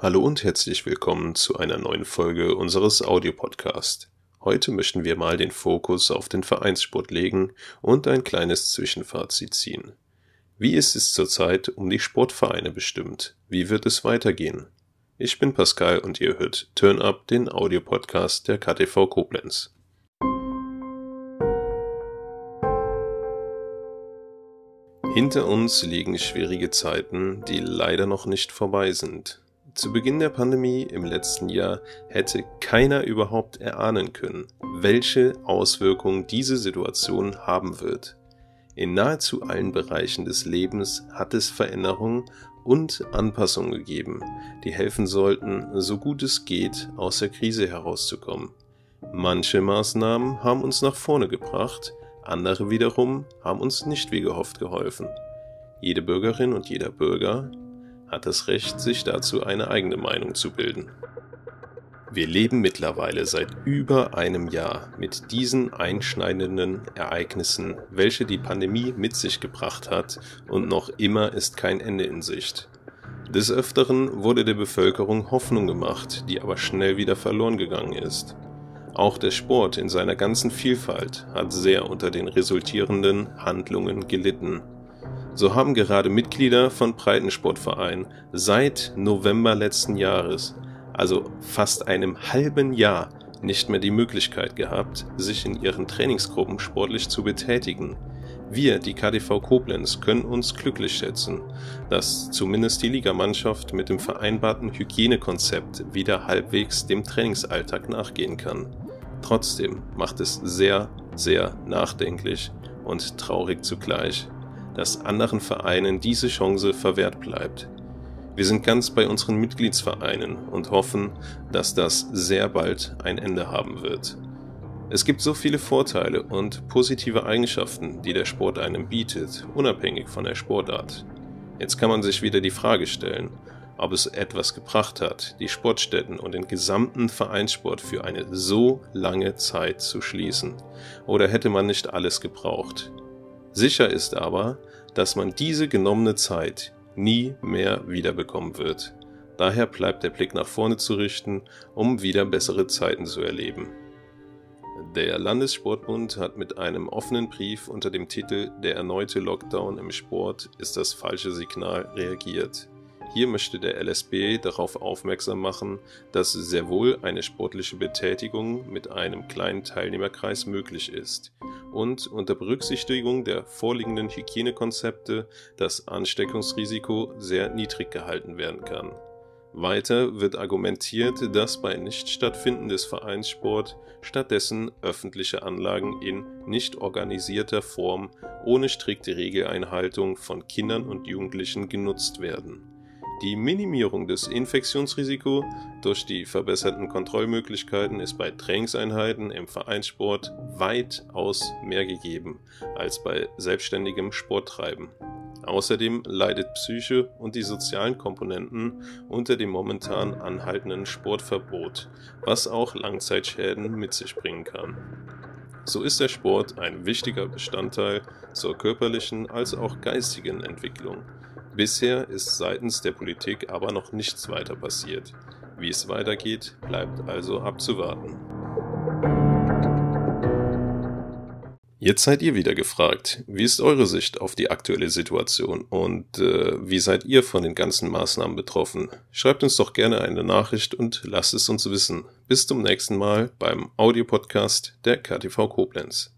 Hallo und herzlich willkommen zu einer neuen Folge unseres Audiopodcasts. Heute möchten wir mal den Fokus auf den Vereinssport legen und ein kleines Zwischenfazit ziehen. Wie ist es zurzeit um die Sportvereine bestimmt? Wie wird es weitergehen? Ich bin Pascal und ihr hört Turn Up, den Audiopodcast der KTV Koblenz. Hinter uns liegen schwierige Zeiten, die leider noch nicht vorbei sind. Zu Beginn der Pandemie im letzten Jahr hätte keiner überhaupt erahnen können, welche Auswirkungen diese Situation haben wird. In nahezu allen Bereichen des Lebens hat es Veränderungen und Anpassungen gegeben, die helfen sollten, so gut es geht, aus der Krise herauszukommen. Manche Maßnahmen haben uns nach vorne gebracht, andere wiederum haben uns nicht wie gehofft geholfen. Jede Bürgerin und jeder Bürger hat das Recht, sich dazu eine eigene Meinung zu bilden. Wir leben mittlerweile seit über einem Jahr mit diesen einschneidenden Ereignissen, welche die Pandemie mit sich gebracht hat, und noch immer ist kein Ende in Sicht. Des Öfteren wurde der Bevölkerung Hoffnung gemacht, die aber schnell wieder verloren gegangen ist. Auch der Sport in seiner ganzen Vielfalt hat sehr unter den resultierenden Handlungen gelitten. So haben gerade Mitglieder von Breitensportvereinen seit November letzten Jahres, also fast einem halben Jahr, nicht mehr die Möglichkeit gehabt, sich in ihren Trainingsgruppen sportlich zu betätigen. Wir, die KDV Koblenz, können uns glücklich schätzen, dass zumindest die Ligamannschaft mit dem vereinbarten Hygienekonzept wieder halbwegs dem Trainingsalltag nachgehen kann. Trotzdem macht es sehr, sehr nachdenklich und traurig zugleich, dass anderen Vereinen diese Chance verwehrt bleibt. Wir sind ganz bei unseren Mitgliedsvereinen und hoffen, dass das sehr bald ein Ende haben wird. Es gibt so viele Vorteile und positive Eigenschaften, die der Sport einem bietet, unabhängig von der Sportart. Jetzt kann man sich wieder die Frage stellen, ob es etwas gebracht hat, die Sportstätten und den gesamten Vereinssport für eine so lange Zeit zu schließen. Oder hätte man nicht alles gebraucht? Sicher ist aber, dass man diese genommene Zeit nie mehr wiederbekommen wird. Daher bleibt der Blick nach vorne zu richten, um wieder bessere Zeiten zu erleben. Der Landessportbund hat mit einem offenen Brief unter dem Titel Der erneute Lockdown im Sport ist das falsche Signal reagiert. Hier möchte der LSB darauf aufmerksam machen, dass sehr wohl eine sportliche Betätigung mit einem kleinen Teilnehmerkreis möglich ist und unter Berücksichtigung der vorliegenden Hygienekonzepte das Ansteckungsrisiko sehr niedrig gehalten werden kann. Weiter wird argumentiert, dass bei Nichtstattfinden des Vereinssport stattdessen öffentliche Anlagen in nicht organisierter Form ohne strikte Regeleinhaltung von Kindern und Jugendlichen genutzt werden. Die Minimierung des Infektionsrisikos durch die verbesserten Kontrollmöglichkeiten ist bei Trainingseinheiten im Vereinssport weitaus mehr gegeben als bei selbstständigem Sporttreiben. Außerdem leidet Psyche und die sozialen Komponenten unter dem momentan anhaltenden Sportverbot, was auch Langzeitschäden mit sich bringen kann. So ist der Sport ein wichtiger Bestandteil zur körperlichen als auch geistigen Entwicklung. Bisher ist seitens der Politik aber noch nichts weiter passiert. Wie es weitergeht, bleibt also abzuwarten. Jetzt seid ihr wieder gefragt. Wie ist eure Sicht auf die aktuelle Situation und äh, wie seid ihr von den ganzen Maßnahmen betroffen? Schreibt uns doch gerne eine Nachricht und lasst es uns wissen. Bis zum nächsten Mal beim Audiopodcast der KTV Koblenz.